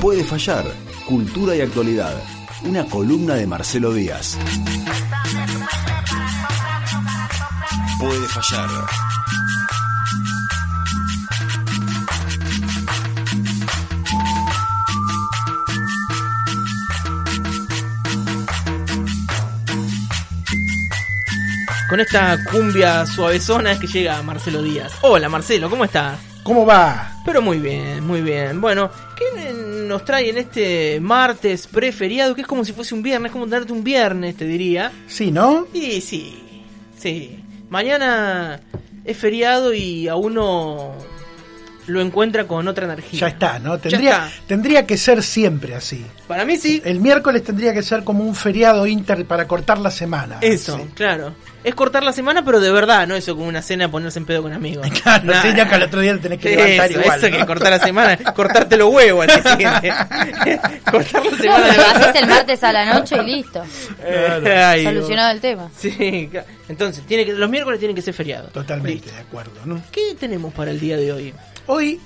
Puede fallar, cultura y actualidad. Una columna de Marcelo Díaz. Puede fallar. Con esta cumbia suavezona es que llega Marcelo Díaz. Hola Marcelo, ¿cómo estás? ¿Cómo va? Pero muy bien, muy bien. Bueno, ¿qué nos trae en este martes preferiado? Que es como si fuese un viernes, como darte un viernes, te diría. Sí, ¿no? Y sí, sí. Mañana es feriado y a uno lo encuentra con otra energía. Ya está, ¿no? Tendría, tendría que ser siempre así. Para mí sí. El miércoles tendría que ser como un feriado inter para cortar la semana. Eso, claro. Es cortar la semana, pero de verdad, no eso como una cena ponerse en pedo con amigos. Claro, nah. sí, ya que al otro día tenés que levantar eso, igual. Eso ¿no? que cortar la semana, cortarte los huevos al día siguiente. cortar la No, semana. lo haces el martes a la noche y listo. Ay, Solucionado el tema. Sí, claro. entonces tiene que, los miércoles tienen que ser feriados. Totalmente, Listo. de acuerdo, ¿no? ¿Qué tenemos para el día de hoy? Hoy,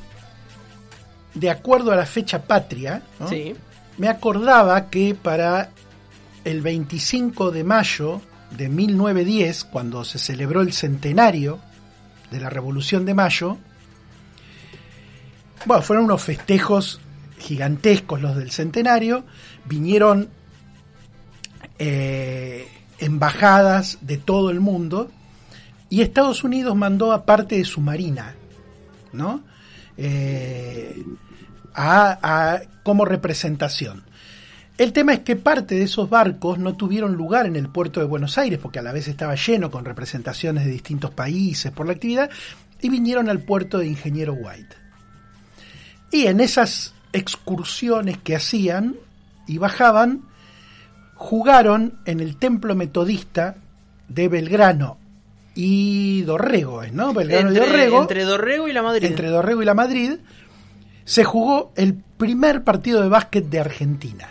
de acuerdo a la fecha patria, ¿no? Sí. me acordaba que para el 25 de mayo de 1910, cuando se celebró el centenario de la Revolución de Mayo, bueno, fueron unos festejos gigantescos los del centenario, vinieron eh, embajadas de todo el mundo y Estados Unidos mandó a parte de su marina, ¿no? Eh, a- como representación. El tema es que parte de esos barcos no tuvieron lugar en el puerto de Buenos Aires, porque a la vez estaba lleno con representaciones de distintos países por la actividad, y vinieron al puerto de Ingeniero White. Y en esas excursiones que hacían y bajaban, jugaron en el templo metodista de Belgrano y Dorrego, ¿es, ¿no? Belgrano y Entre, Dorrego entre Dorrego y la Madrid. entre Dorrego y la Madrid, se jugó el primer partido de básquet de Argentina.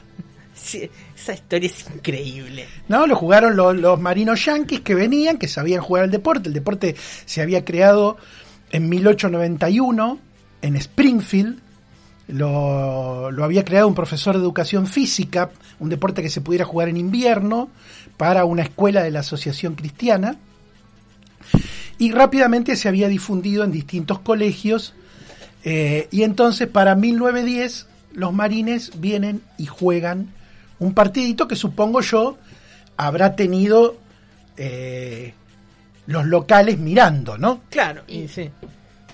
Sí, esa historia es increíble. ¿No? Lo jugaron los, los marinos yanquis que venían, que sabían jugar al deporte. El deporte se había creado en 1891 en Springfield. Lo, lo había creado un profesor de educación física, un deporte que se pudiera jugar en invierno para una escuela de la Asociación Cristiana. Y rápidamente se había difundido en distintos colegios. eh, y entonces para 1910 los marines vienen y juegan un partidito que supongo yo habrá tenido eh, los locales mirando, ¿no? Claro, y sí.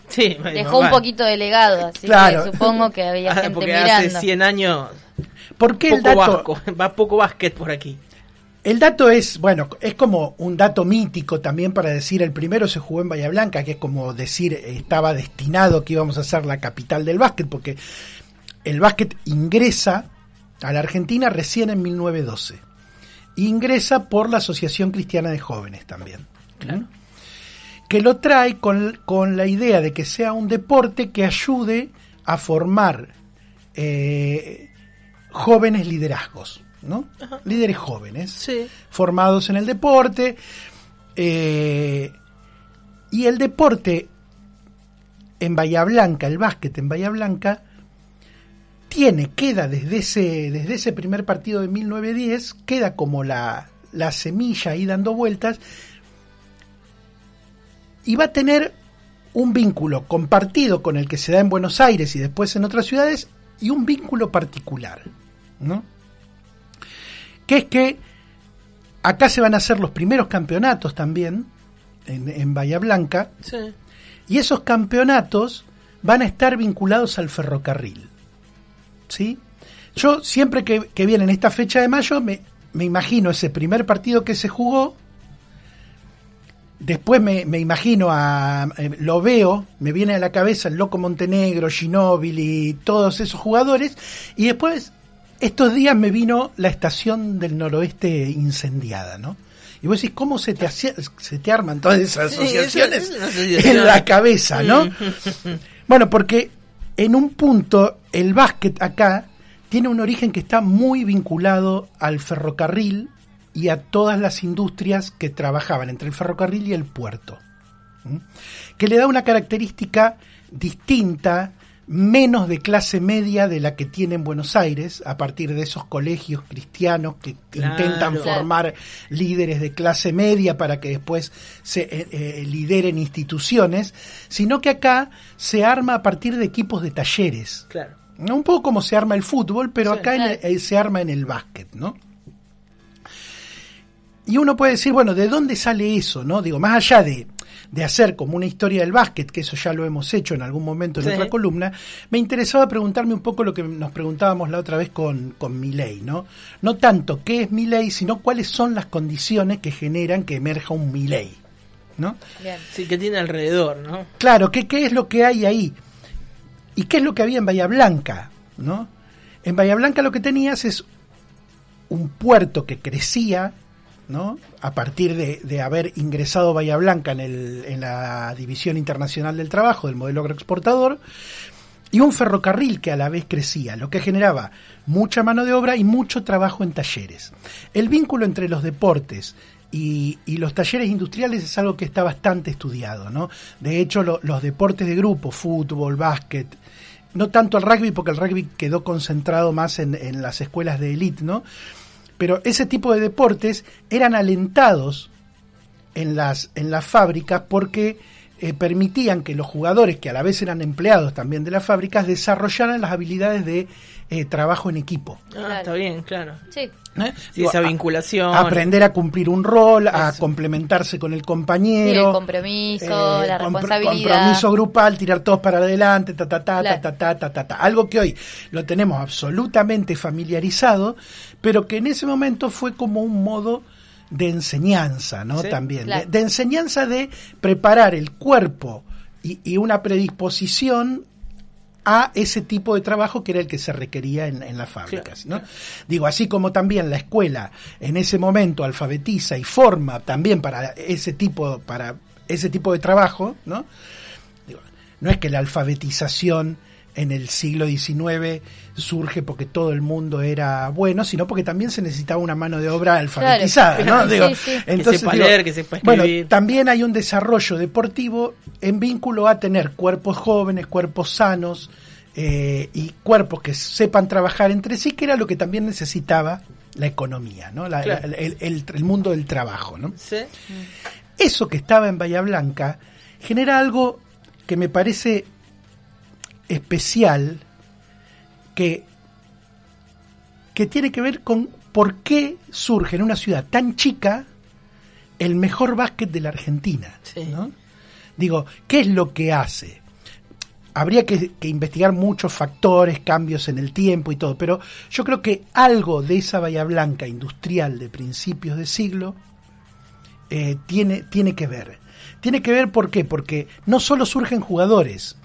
Sí, Dejó un poquito de legado, así Claro. que supongo que había Ah, gente Porque mirando. hace 100 años ¿Por qué el poco dato, vasco, va poco básquet por aquí. El dato es, bueno, es como un dato mítico también para decir, el primero se jugó en Bahía Blanca, que es como decir, estaba destinado que íbamos a ser la capital del básquet, porque el básquet ingresa a la Argentina recién en 1912. Ingresa por la Asociación Cristiana de Jóvenes también. Claro. que lo trae con, con la idea de que sea un deporte que ayude a formar eh, jóvenes liderazgos, ¿no? Líderes jóvenes, Sí. formados en el deporte. eh, y el deporte en Bahía Blanca, el básquet en Bahía Blanca, tiene, queda desde ese, desde ese primer partido de 1910, queda como la, la semilla ahí dando vueltas, y va a tener un vínculo compartido con el que se da en Buenos Aires y después en otras ciudades, y un vínculo particular, ¿no? Que es que acá se van a hacer los primeros campeonatos también, en, en Bahía Blanca, Sí. y esos campeonatos van a estar vinculados al ferrocarril. ¿Sí? Yo siempre que, que viene en esta fecha de mayo me, me imagino ese primer partido que se jugó. Después me, me imagino a. eh, lo veo, me viene a la cabeza el Loco Montenegro, Ginóbili, todos esos jugadores. Y después, estos días me vino la estación del noroeste incendiada, ¿no? Y vos decís, ¿cómo se te, hacía- se te arman todas esas Sí, asociaciones eso en la cabeza, ¿no? Bueno, porque en un punto el básquet acá tiene un origen que está muy vinculado al ferrocarril y a todas las industrias que trabajaban entre el ferrocarril y el puerto. Que le da una característica distinta menos de clase media de la que tiene en Buenos Aires, a partir de esos colegios cristianos que Claro. intentan Claro. formar líderes de clase media para que después se eh, eh, lideren instituciones, sino que acá se arma a partir de equipos de talleres. Claro. ¿no? Un poco como se arma el fútbol, pero Sí, acá en claro. el- eh, se arma en el básquet, ¿no? Y uno puede decir, bueno, ¿de dónde sale eso? ¿No? Digo, más allá de, de hacer como una historia del básquet, que eso ya lo hemos hecho en algún momento en Sí. otra columna, me interesaba preguntarme un poco lo que nos preguntábamos la otra vez con, con Milei, ¿no? No tanto qué es Milei, sino cuáles son las condiciones que generan que emerja un Milei, ¿no? Bien. Sí, que tiene alrededor, ¿no? Claro, ¿qué, ¿qué es lo que hay ahí? ¿Y qué es lo que había en Bahía Blanca? ¿no? En Bahía Blanca lo que tenías es un puerto que crecía, ¿no? A partir de, haber ingresado Bahía Blanca en, el, la División Internacional del Trabajo del modelo agroexportador, y un ferrocarril que a la vez crecía, lo que generaba mucha mano de obra y mucho trabajo en talleres. El vínculo entre los deportes y, los talleres industriales es algo que está bastante estudiado, ¿no? De hecho, lo- los deportes de grupo, fútbol, básquet, no tanto el rugby, porque el rugby quedó concentrado más en, en las escuelas de élite, ¿no? Pero ese tipo de deportes eran alentados en las, en las fábricas porque eh, permitían que los jugadores, que a la vez eran empleados también de las fábricas, desarrollaran las habilidades de eh, trabajo en equipo. Ah, Claro. está bien, claro. Sí. ¿eh? Sí, esa a- vinculación. aprender a cumplir un rol, a complementarse con el Sí, compañero. el compromiso, eh, la responsabilidad. Compromiso grupal, tirar todos para adelante, ta, ta, ta, Claro. ta, ta, ta, ta, ta. Algo que hoy lo tenemos absolutamente familiarizado, pero que en ese momento fue como un modo de enseñanza, ¿no? Sí, También. claro. De, de enseñanza de preparar el cuerpo y, y una predisposición a ese tipo de trabajo que era el que se requería en, en las fábricas. ¿no? Digo, así como también la escuela en ese momento alfabetiza y forma también para ese tipo, para ese tipo de trabajo, ¿no? Digo, no es que la alfabetización en el siglo XIX surge porque todo el mundo era bueno, sino porque también se necesitaba una mano de obra alfabetizada, Claro. ¿no? Digo, Sí, sí. Que sepa leer, que sepa bueno, escribir. también hay un desarrollo deportivo en vínculo a tener cuerpos jóvenes, cuerpos sanos eh, y cuerpos que sepan trabajar entre sí, que era lo que también necesitaba la economía, ¿no? La- Claro. la- el, el- el mundo del trabajo, ¿no? Sí. Eso que estaba en Bahía Blanca genera algo que me parece especial, que, que tiene que ver con por qué surge en una ciudad tan chica el mejor básquet de la Argentina. Sí. ¿no? Digo, ¿qué es lo que hace? Habría que, que investigar muchos factores, cambios en el tiempo y todo, pero yo creo que algo de esa Bahía Blanca industrial de principios de siglo eh, tiene, tiene que ver. Tiene que ver ¿por qué? Porque no solo surgen jugadores,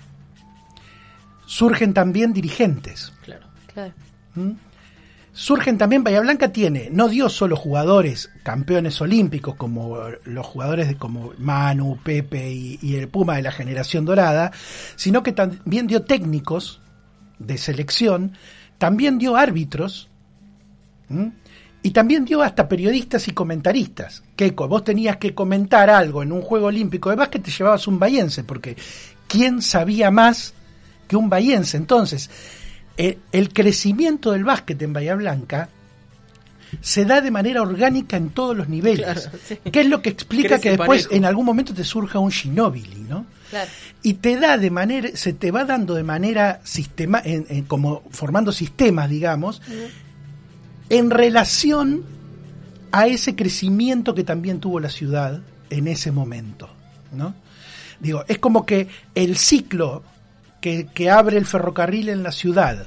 surgen también dirigentes. Claro. Claro. ¿Mm? Surgen también, Bahía Blanca tiene, no dio solo jugadores campeones olímpicos como los jugadores de como Manu, Pepe y, y el Puma de la generación dorada, sino que también dio técnicos de selección, también dio árbitros, ¿Mm? y también dio hasta periodistas y comentaristas. Que vos tenías que comentar algo en un juego olímpico de básquet, te llevabas un bahiense, porque ¿quién sabía más que un bahiense? Entonces, el, el crecimiento del básquet en Bahía Blanca se da de manera orgánica en todos los niveles. Claro, sí. Que es lo que explica Crece que después parejo. en algún momento te surja un Ginóbili, ¿no? Claro. y te da de manera, se te va dando de manera sistema, en- en- como formando sistemas, digamos, en relación a ese crecimiento que también tuvo la ciudad en ese momento, ¿no? Digo, es como que el ciclo que, que abre el ferrocarril en la ciudad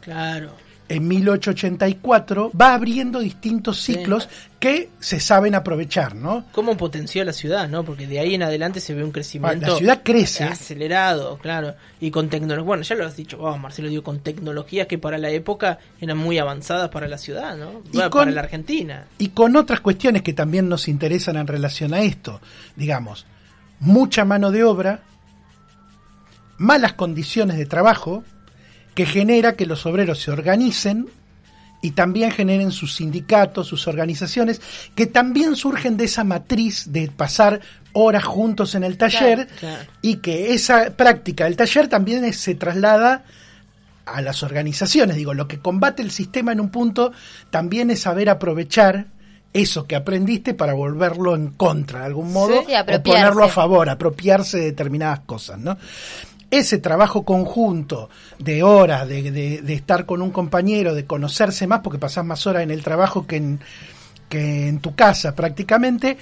Claro. en 1884 va abriendo distintos Sí. ciclos que se saben aprovechar, ¿no? ¿Cómo potenció la ciudad, no? Porque de ahí en adelante se ve un crecimiento. La ciudad crece. Acelerado, claro. Y con tecnología. Bueno, ya lo has dicho vos, Marcelo, digo, con tecnologías que para la época eran muy avanzadas para la ciudad, ¿no? Y Bueno, con- Para la Argentina. y con otras cuestiones que también nos interesan en relación a esto. Digamos, mucha mano de obra, malas condiciones de trabajo, que genera que los obreros se organicen y también generen sus sindicatos, sus organizaciones, que también surgen de esa matriz de pasar horas juntos en el taller Claro, claro. y que esa práctica del taller también es- se traslada a las organizaciones. Digo, lo que combate el sistema en un punto también es saber aprovechar eso que aprendiste para volverlo en contra de algún modo Sí, o ponerlo a favor, apropiarse de determinadas cosas, ¿no? Ese trabajo conjunto de horas, de, estar con un compañero, de conocerse más, porque pasás más horas en el trabajo que en, que en tu casa prácticamente,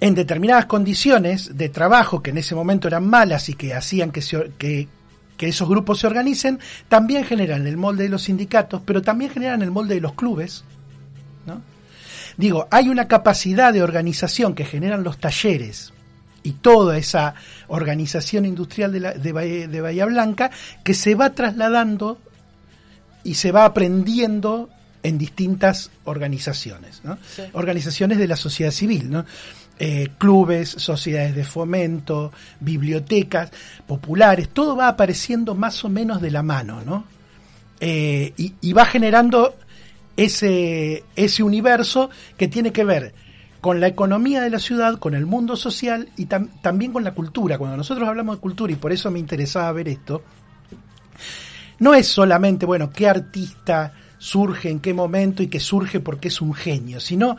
en determinadas condiciones de trabajo que en ese momento eran malas y que hacían que, se que, que esos grupos se organicen, también generan el molde de los sindicatos, pero también generan el molde de los clubes. ¿no? Digo, hay una capacidad de organización que generan los talleres y toda esa organización industrial de, la- de Bahía, de Bahía Blanca que se va trasladando y se va aprendiendo en distintas organizaciones, ¿no? Sí. organizaciones de la sociedad civil, ¿no? Eh, clubes, sociedades de fomento, bibliotecas populares, todo va apareciendo más o menos de la mano, ¿no? Eh, y, y va generando ese, ese universo que tiene que ver con la economía de la ciudad, con el mundo social y tam- también con la cultura. Cuando nosotros hablamos de cultura, y por eso me interesaba ver esto, no es solamente, bueno, qué artista surge en qué momento y que surge porque es un genio, sino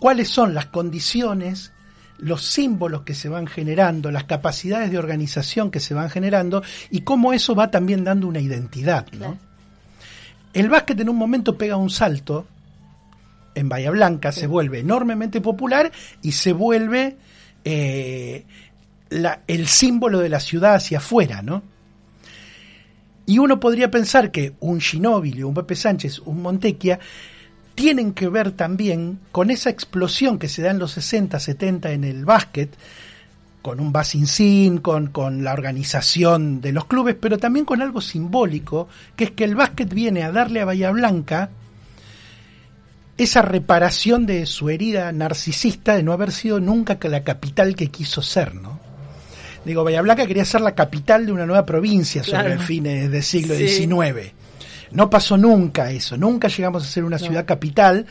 cuáles son las condiciones, los símbolos que se van generando, las capacidades de organización que se van generando y cómo eso va también dando una identidad, ¿no? Claro. El básquet en un momento pega un salto en Bahía Blanca, se vuelve enormemente popular y se vuelve eh, la- el símbolo de la ciudad hacia afuera, ¿no? Y uno podría pensar que un Ginóbili, un Pepe Sánchez, un Montequia, tienen que ver también con esa explosión que se da en los 60, 70 en el básquet, con un Basin con, con la organización de los clubes, pero también con algo simbólico, que es que el básquet viene a darle a Bahía Blanca esa reparación de su herida narcisista de no haber sido nunca que la capital que quiso ser, ¿no? Digo, Bahía Blanca quería ser la capital de una nueva provincia sobre el fines del siglo Sí. XIX. No pasó nunca eso, nunca llegamos a ser una ciudad capital,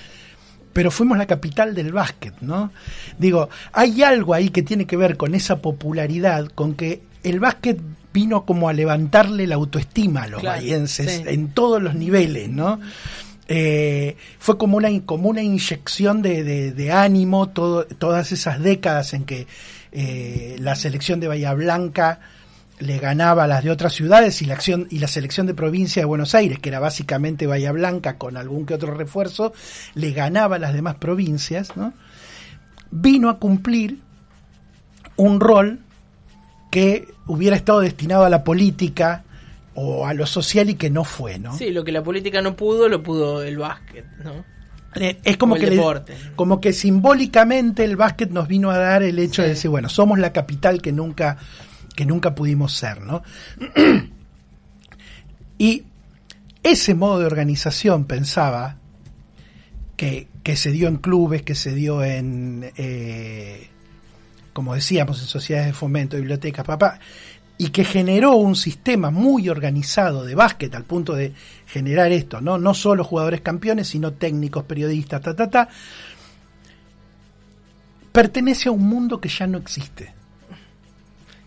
pero fuimos la capital del básquet, ¿no? Digo, hay algo ahí que tiene que ver con esa popularidad, con que el básquet vino como a levantarle la autoestima a los Claro, bahienses sí. en todos los niveles, ¿no? Eh, fue como una, como una inyección de, de- ánimo todas esas décadas en que eh, la selección de Bahía Blanca le ganaba a las de otras ciudades y la acción y la selección de provincia de Buenos Aires, que era básicamente Bahía Blanca con algún que otro refuerzo, le ganaba a las demás provincias, ¿no? Vino a cumplir un rol que hubiera estado destinado a la política o a lo social y que no fue, ¿no? Sí, lo que la política no pudo, lo pudo el básquet, ¿no? Eh, Es como que, le- deporte. como que simbólicamente el básquet nos vino a dar el hecho de decir, bueno, somos la capital que nunca, que nunca pudimos ser, ¿no? y ese modo de organización pensaba que, que se dio en clubes, que se dio en, eh, como decíamos, en sociedades de fomento, bibliotecas, papá, y que generó un sistema muy organizado de básquet al punto de generar esto, ¿no? No solo jugadores campeones, sino técnicos, periodistas, ta, ta, ta, pertenece a un mundo que ya no existe.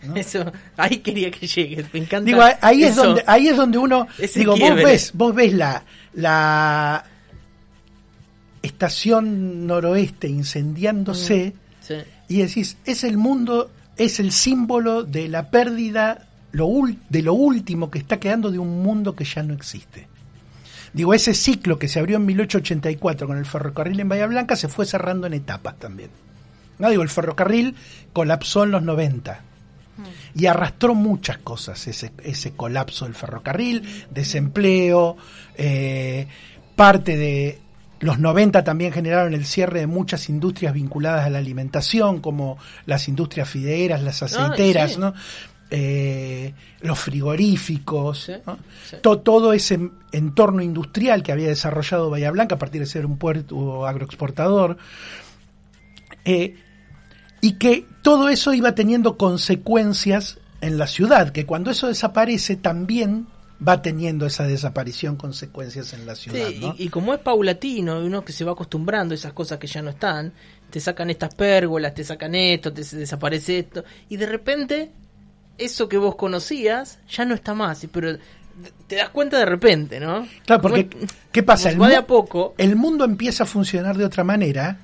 ¿no? Eso, ahí quería que llegue. Me encanta. Digo, ahí es donde, ahí es donde uno, digo, vos ves, vos ves la, la estación noroeste incendiándose Sí. y decís, es el mundo, es el símbolo de la pérdida lo de lo último que está quedando de un mundo que ya no existe. Digo, ese ciclo que se abrió en 1884 con el ferrocarril en Bahía Blanca se fue cerrando en etapas también. No digo, el ferrocarril colapsó en los 90 y arrastró muchas cosas ese, ese colapso del ferrocarril, desempleo, eh, parte de los 90 también generaron el cierre de muchas industrias vinculadas a la alimentación, como las industrias fideras, las aceiteras, sí. ¿no? Eh, los frigoríficos, Sí, ¿no? sí. To- todo ese entorno industrial que había desarrollado Bahía Blanca a partir de ser un puerto agroexportador. Eh, y que todo eso iba teniendo consecuencias en la ciudad, que cuando eso desaparece también va teniendo esa desaparición consecuencias en la ciudad. Sí, ¿no? y, y como es paulatino, uno que se va acostumbrando a esas cosas que ya no están, te sacan estas pérgolas, te sacan esto, te desaparece esto, y de repente eso que vos conocías ya no está más, y- pero te das cuenta de repente, ¿no? Claro, porque ¿qué pasa? El, va de a poco, el mundo empieza a funcionar de otra manera,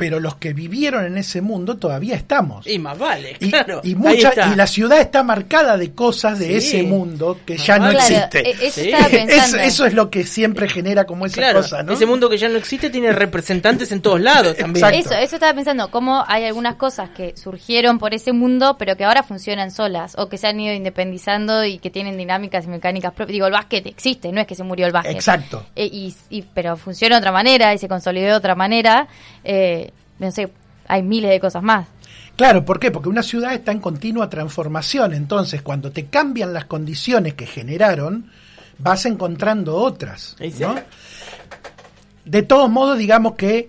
pero los que vivieron en ese mundo todavía estamos. y más vale, Y, claro. y ahí mucha- y la ciudad está marcada de cosas de Sí. ese mundo que ya no claro, existe. e- eso Sí. pensando. Eso, eso es lo que siempre genera como esa Claro, cosa, ¿no? ese mundo que ya no existe tiene representantes en todos lados también. Exacto. Eso, eso estaba pensando, cómo hay algunas cosas que surgieron por ese mundo, pero que ahora funcionan solas, o que se han ido independizando y que tienen dinámicas y mecánicas propias. Digo, el básquet existe, no es que se murió el básquet. Exacto. Eh, y, y- pero funciona de otra manera y se consolidó de otra manera. Eh, no sé, hay miles de cosas más. Claro, ¿por qué? Porque una ciudad está en continua transformación, entonces cuando te cambian las condiciones que generaron, vas encontrando otras. De todos modos, digamos que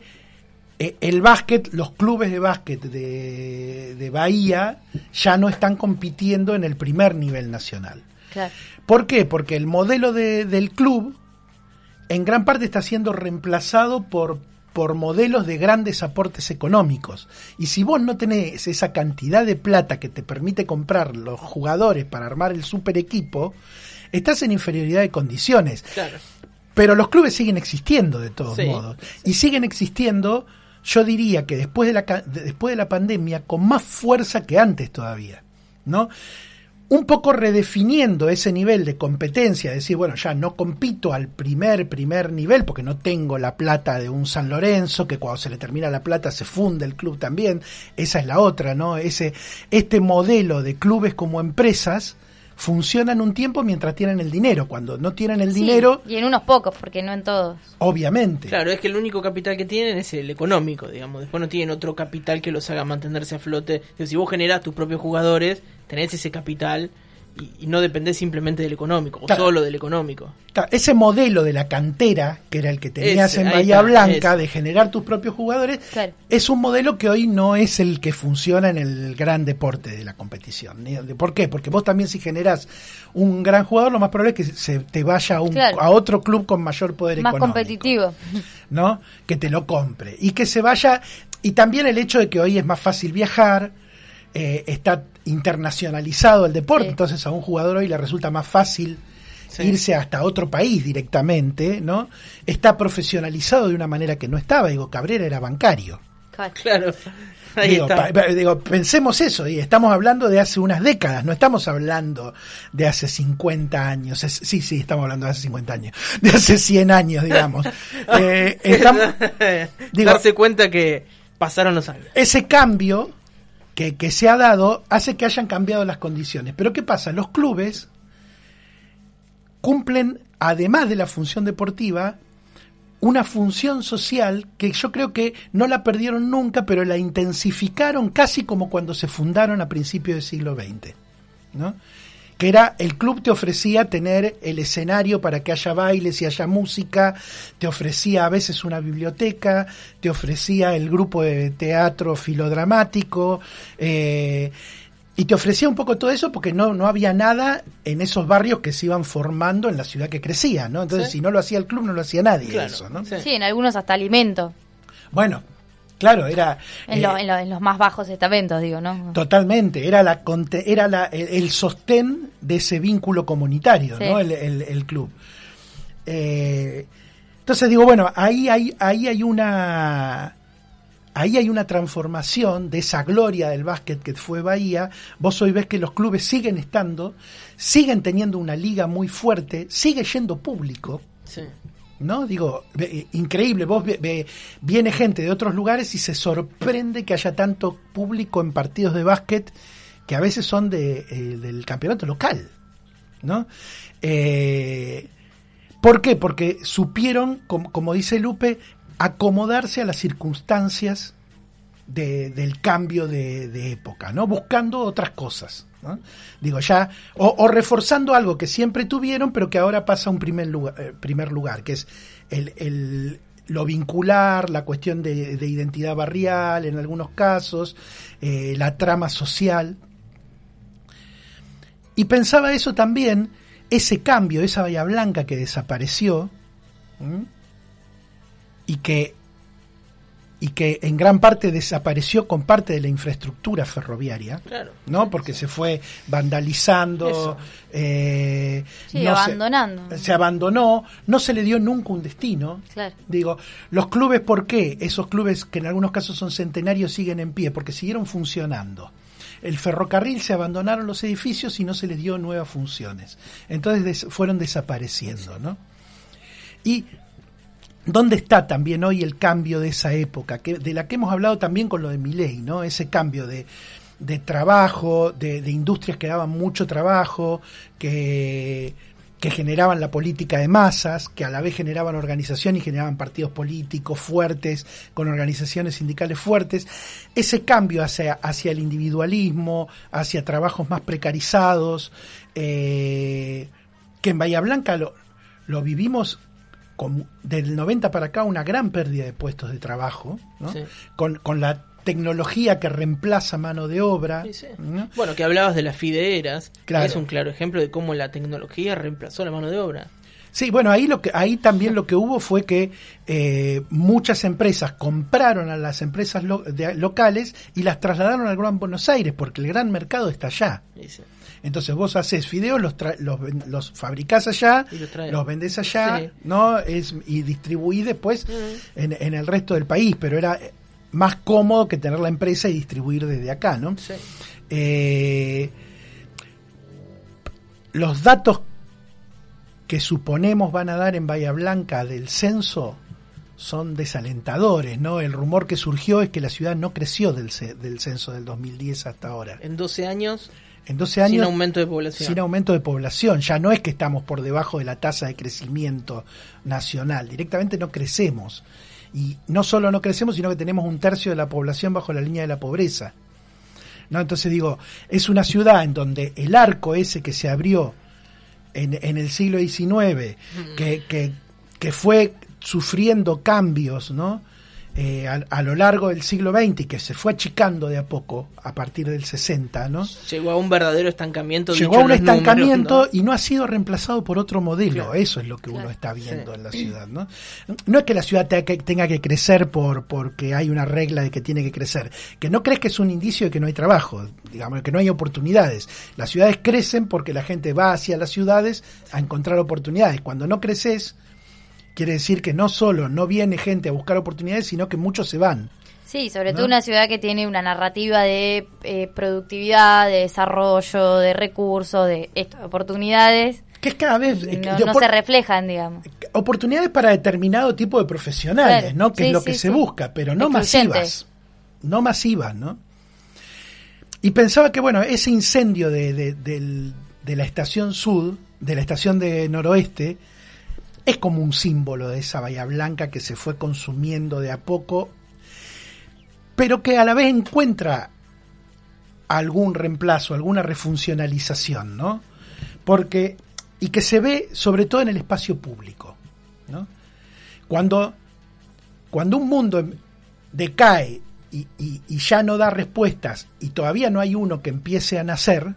eh, el básquet, los clubes de básquet de, de Bahía ya no están compitiendo en el primer nivel nacional. Claro. ¿Por qué? Porque el modelo de- del club en gran parte está siendo reemplazado por, por modelos de grandes aportes económicos. Y si vos no tenés esa cantidad de plata que te permite comprar los jugadores para armar el super equipo, estás en inferioridad de condiciones. Claro. Pero los clubes siguen existiendo de todos Sí, modos. Y siguen existiendo, yo diría que después de, la, después de la pandemia, con más fuerza que antes todavía. ¿No? Un poco redefiniendo ese nivel de competencia, decir, bueno, ya no compito al primer, primer nivel, porque no tengo la plata de un San Lorenzo, que cuando se le termina la plata se funde el club también. Esa es la otra, ¿no? Ese, este modelo de clubes como empresas funcionan un tiempo mientras tienen el dinero. Cuando no tienen el Sí, dinero, y en unos pocos, porque no en todos. Obviamente. Claro, es que el único capital que tienen es el económico, digamos. Después no tienen otro capital que los haga mantenerse a flote. Digo, si vos generás tus propios jugadores, tenés ese capital y, y no dependés simplemente del económico, o Claro. solo del económico. Ese modelo de la cantera, que era el que tenías Ese, en ahí Bahía está, Blanca, ese. de generar tus propios jugadores, Claro. es un modelo que hoy no es el que funciona en el gran deporte de la competición. Ni- ¿Por qué? Porque vos también si generás un gran jugador, lo más probable es que se te vaya a, un, Claro. a otro club con mayor poder Más económico. competitivo. ¿no? Que te lo compre. Y que se vaya. Y también el hecho de que hoy es más fácil viajar, eh, está internacionalizado el deporte, Sí. entonces a un jugador hoy le resulta más fácil Sí. irse hasta otro país directamente, ¿no? Está profesionalizado de una manera que no estaba. Digo, Cabrera era bancario. Claro. Ahí Digo, está. pa- pa- digo, pensemos eso, y estamos hablando de hace unas décadas, no estamos hablando de hace 50 años, es- sí, sí, estamos hablando de hace 50 años, de hace 100 años, digamos. Eh, estamos- digo- Darse cuenta que pasaron los años. ese cambio que, se ha dado hace que hayan cambiado las condiciones. Pero ¿qué pasa? Los clubes cumplen, además de la función deportiva, una función social que yo creo que no la perdieron nunca, pero la intensificaron casi como cuando se fundaron a principios del siglo XX. ¿no? Que era el club te ofrecía tener el escenario para que haya bailes y haya música, te ofrecía a veces una biblioteca, te ofrecía el grupo de teatro filodramático, eh, y te ofrecía un poco todo eso porque no, no había nada en esos barrios que se iban formando en la ciudad que crecía, ¿no? Entonces, Sí. si no lo hacía el club, no lo hacía nadie Claro, eso, ¿no? sí. Sí, en algunos hasta alimento. Bueno, claro, era... En, eh, lo- en lo- en los más bajos estamentos, digo, ¿no? Totalmente, era la conte- era la, el, el sostén de ese vínculo comunitario, Sí. ¿no? El, el- el club. Eh, entonces digo, bueno, ahí hay, ahí hay una ahí hay una transformación de esa gloria del básquet que fue Bahía. Vos hoy ves que los clubes siguen estando, siguen teniendo una liga muy fuerte, sigue yendo público. Sí. ¿No? Digo, eh, increíble, vos ve- viene gente de otros lugares y se sorprende que haya tanto público en partidos de básquet que a veces son de, eh, del campeonato local, ¿no? Eh, ¿Por qué? Porque supieron, como, como dice Lupe, acomodarse a las circunstancias de- del cambio de, de época, ¿no? Buscando otras cosas, Digo, ya, o, reforzando algo que siempre tuvieron, pero que ahora pasa a un primer lugar, eh, primer lugar que es el, el- lo vincular, la cuestión de, de identidad barrial en algunos casos, eh, la trama social. Y pensaba eso también ese cambio, esa Bahía Blanca que desapareció y que y que en gran parte desapareció con parte de la infraestructura ferroviaria, Claro. ¿no? Porque se fue vandalizando, eh, Sí, no se- abandonando. se abandonó, no se le dio nunca un destino. Claro. Digo, los clubes, ¿por qué? Esos clubes que en algunos casos son centenarios siguen en pie, porque siguieron funcionando. El ferrocarril se abandonaron los edificios y no se les dio nuevas funciones. Entonces des- fueron desapareciendo, ¿no? Y ¿Dónde está también hoy el cambio de esa época? De la que hemos hablado también con lo de Milei, ¿no? Ese cambio de, de trabajo, de, de industrias que daban mucho trabajo, que, que generaban la política de masas, que a la vez generaban organización y generaban partidos políticos fuertes, con organizaciones sindicales fuertes. Ese cambio hacia, hacia el individualismo, hacia trabajos más precarizados, eh, que en Bahía Blanca lo, lo vivimos con, del 90 para acá una gran pérdida de puestos de trabajo, ¿no? Sí. con, con la tecnología que reemplaza mano de obra. Sí, sí. ¿no? Bueno, que hablabas de las fideeras, Claro. es un claro ejemplo de cómo la tecnología reemplazó la mano de obra. Sí, bueno, ahí lo que ahí también lo que hubo fue que eh, muchas empresas compraron a las empresas lo- de- locales y las trasladaron al Gran Buenos Aires porque el gran mercado está allá. Entonces vos haces fideos, los, tra- los, los fabricás allá, Y los los vendés allá, Sí. ¿no? Es, y distribuís después en, en el resto del país, pero era eh, más cómodo que tener la empresa y distribuir desde acá, ¿no? Sí. Eh, los datos que suponemos van a dar en Bahía Blanca del censo son desalentadores, ¿no? El rumor que surgió es que la ciudad no creció del, del censo del 2010 hasta ahora. En 12 años, En 12 años sin aumento de población. sin aumento de población. Ya no es que estamos por debajo de la tasa de crecimiento nacional, directamente no crecemos. Y no solo no crecemos, sino que tenemos un tercio de la población bajo la línea de la pobreza. ¿No? Entonces digo, es una ciudad en donde el arco ese que se abrió en, en el siglo XIX, que, que, que fue sufriendo cambios, ¿no? Eh, a, a lo largo del siglo XX y que se fue achicando de a poco a partir del 60, ¿no? Llegó a un verdadero estancamiento. Llegó a un estancamiento números, y no ha sido reemplazado por otro modelo. Claro. Eso es lo que Claro. uno está viendo Sí. en la ciudad, ¿no? No es que la ciudad tenga que, tenga que crecer por porque hay una regla de que tiene que crecer. Que no crees que es un indicio de que no hay trabajo, digamos, que no hay oportunidades. Las ciudades crecen porque la gente va hacia las ciudades a encontrar oportunidades. Cuando no creces, quiere decir que no solo no viene gente a buscar oportunidades, sino que muchos se van. Sí, sobre ¿No? todo una ciudad que tiene una narrativa de eh, productividad, de desarrollo, de recursos, de esto, de oportunidades. Que es cada vez... no, de no se reflejan, digamos. oportunidades para determinado tipo de profesionales, Claro, ¿no? Que sí, es lo sí, que se busca, pero no masivas. No masivas, ¿no? Y pensaba que, bueno, ese incendio de, de, del- de la estación sur, de la estación de noroeste, es como un símbolo de esa Bahía Blanca que se fue consumiendo de a poco, pero que a la vez encuentra algún reemplazo, alguna refuncionalización, ¿no? Porque, y que se ve sobre todo en el espacio público, ¿no? Cuando, cuando un mundo em- decae y, ya no da respuestas y todavía no hay uno que empiece a nacer,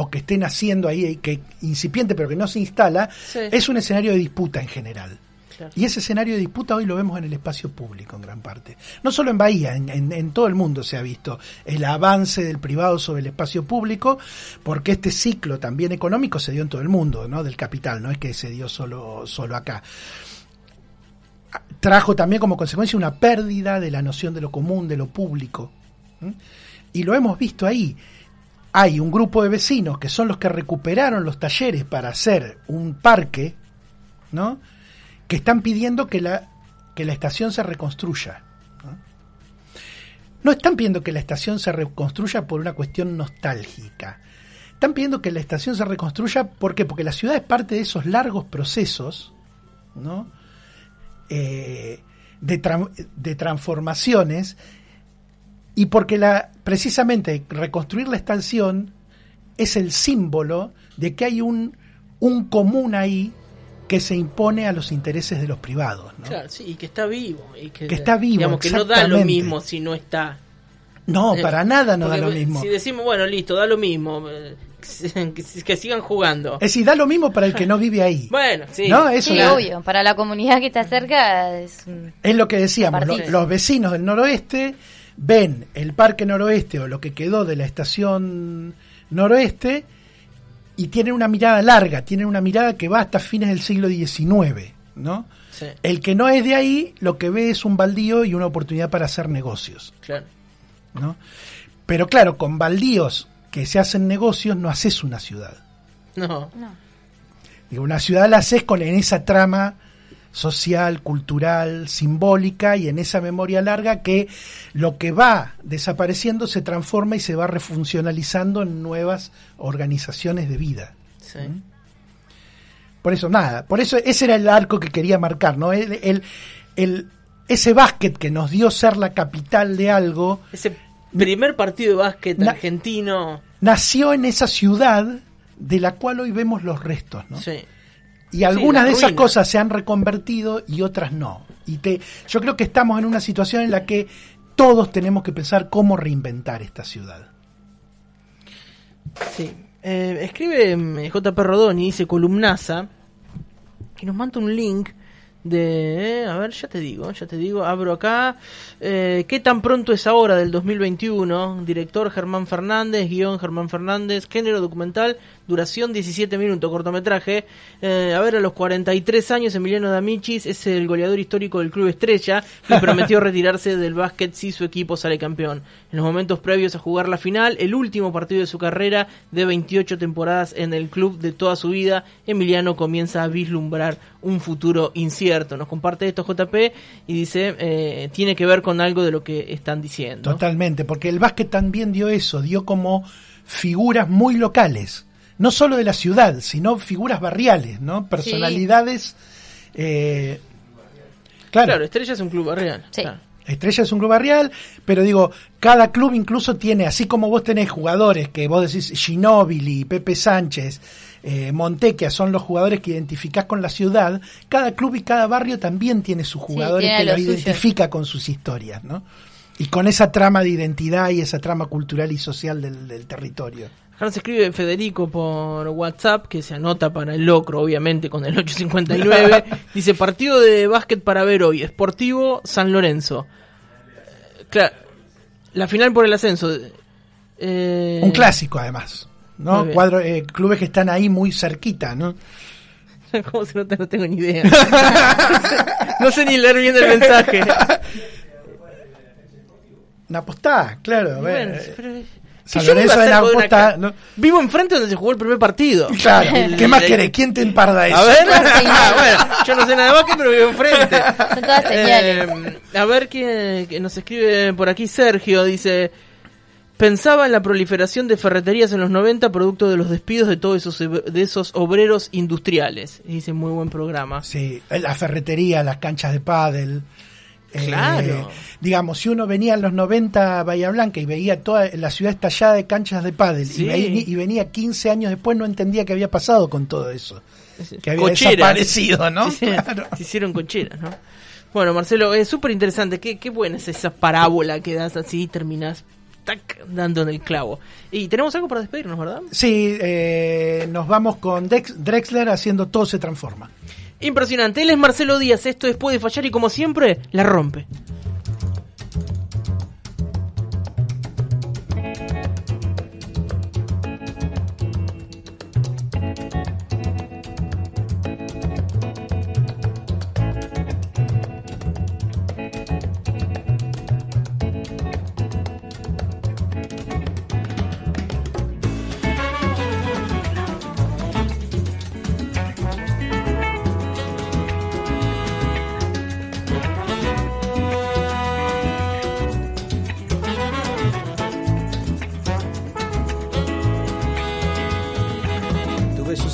o que esté naciendo ahí, que incipiente pero que no se instala, Sí. es un escenario de disputa en general. Claro. Y ese escenario de disputa hoy lo vemos en el espacio público en gran parte. No solo en Bahía, en, en- en todo el mundo se ha visto el avance del privado sobre el espacio público, porque este ciclo también económico se dio en todo el mundo, ¿no? Del capital, no es que se dio solo, solo acá. Trajo también como consecuencia una pérdida de la noción de lo común, de lo público. Y lo hemos visto ahí. Hay un grupo de vecinos que son los que recuperaron los talleres para hacer un parque, ¿no? que están pidiendo que la, que la estación se reconstruya. ¿no? Están pidiendo que la estación se reconstruya por una cuestión nostálgica. Están pidiendo que la estación se reconstruya ¿por qué? porque la ciudad es parte de esos largos procesos ¿no? Eh, de, tran- de transformaciones y porque la, precisamente reconstruir la estación es el símbolo de que hay un, un común ahí que se impone a los intereses de los privados. ¿no? Claro, sí, y que está vivo. Y que, Que está vivo, Digamos que no da lo mismo si no está. No, Eh, para nada no da lo mismo. Si decimos, bueno, listo, da lo mismo, eh, que, que sigan jugando. Es decir, da lo mismo para el que no vive ahí. Bueno, sí. No, eso Sí, es- obvio. Para la comunidad que está cerca es un- Es lo que decíamos, lo- los vecinos del noroeste ven el parque noroeste o lo que quedó de la estación noroeste y tienen una mirada larga, tienen una mirada que va hasta fines del siglo XIX, ¿no? Sí, El que no es de ahí, lo que ve es un baldío y una oportunidad para hacer negocios, claro. ¿no? Pero claro, con baldíos que se hacen negocios no haces una ciudad. No, no. Digo, una ciudad la haces con en esa trama social, cultural, simbólica y en esa memoria larga que lo que va desapareciendo se transforma y se va refuncionalizando en nuevas organizaciones de vida. sí. Por eso, nada, por eso ese era el arco que quería marcar, ¿no? El, el- el- ese básquet que nos dio ser la capital de algo Ese primer partido de básquet Na- argentino. nació en esa ciudad de la cual hoy vemos los restos, ¿no? Sí. Y algunas de esas cosas se han reconvertido y otras no. Y te, yo creo que estamos en una situación en la que todos tenemos que pensar cómo reinventar esta ciudad. Sí. Eh, escribe mm, JP Rodoni, dice columnaza, y nos manda un link de... eh, a ver, ya te digo, ya te digo, abro acá. Eh, ¿Qué tan pronto es ahora del 2021? Director Germán Fernández, guion Germán Fernández, género documental, duración 17 minutos, cortometraje. Eh, a ver, a los 43 años, Emiliano D'Amicis es el goleador histórico del Club Estrella y prometió retirarse del básquet si su equipo sale campeón. En los momentos previos a jugar la final, el último partido de su carrera de 28 temporadas en el club de toda su vida, Emiliano comienza a vislumbrar un futuro incierto. Nos comparte esto JP y dice, eh, tiene que ver con algo de lo que están diciendo. Totalmente, porque el básquet también dio eso, dio como figuras muy locales, no solo de la ciudad, sino figuras barriales, ¿no? Personalidades. eh, claro, Claro, Estrella es un club barrial. Sí. claro. Estrella es un club barrial, pero digo, cada club incluso tiene, así como vos tenés jugadores que vos decís Ginóbili, Pepe Sánchez, eh, Montequia, son los jugadores que identificás con la ciudad, cada club y cada barrio también tiene sus jugadores tiene que lo lo identifica con sus historias, ¿no? Y con esa trama de identidad y esa trama cultural y social del, del territorio. Nos escribe Federico por WhatsApp, que se anota para el locro, obviamente, con el 859. Dice, partido de básquet para ver hoy, Sportivo San Lorenzo. Claro, la final por el ascenso. Eh, Un clásico además, ¿no? Cuadro, eh, clubes que están ahí muy cerquita, ¿no? ¿Cómo se nota? No tengo ni idea. no sé ni leer bien el mensaje. Napostá, claro, a ver. Bueno, eh, pero- que yo Lorenzo vivo de una ¿no? Vivo enfrente donde se jugó el primer partido. Claro, El- ¿qué más el- querés? ¿Quién te emparda eso? A ver, señales. bueno, yo no sé nada de básquet, pero vivo enfrente. Son todas señales. Eh, a ver quién nos escribe por aquí Sergio, dice, pensaba en la proliferación de ferreterías en los 90 producto de los despidos de todos esos de esos obreros industriales. Dice, muy buen programa. Sí, la ferretería, las canchas de pádel. Eh, Claro. digamos, si uno venía en los 90 a Bahía Blanca y veía toda la ciudad estallada de canchas de pádel Sí. y, veía- y venía 15 años después, no entendía qué había pasado con todo eso. Que había Cocheras. desaparecido, ¿no? Se, hicieron- Claro. se hicieron cocheras, ¿no? Bueno, Marcelo, es súper interesante. Qué, qué buena es esa parábola que das así y terminás tac, dando en el clavo. Y tenemos algo para despedirnos, ¿verdad? Sí, eh, nos vamos con Dex- Drexler haciendo Todo se transforma. Impresionante. Él es Marcelo Díaz. Esto es Puede Fallar y como siempre, la rompe.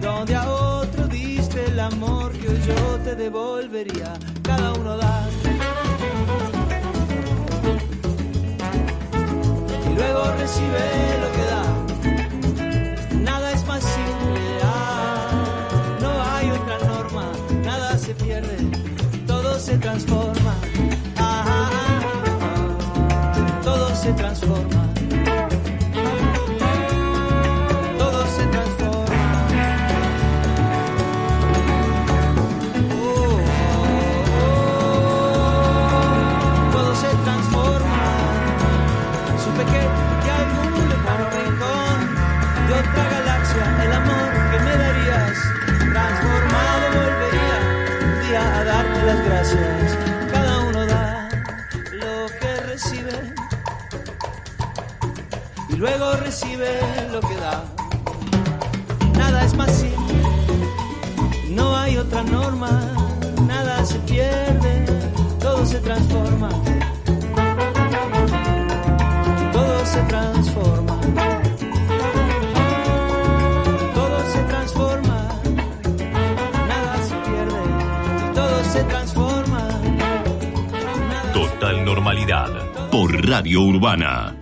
donde a otro diste el amor que yo te devolvería cada uno da. Y luego recibe lo que da. Nada es recibe lo que da. Nada es más simple, no hay otra norma, nada se pierde, todo se transforma todo se transforma. Todo se transforma, nada se pierde, todo se transforma. Total normalidad por Radio Urbana.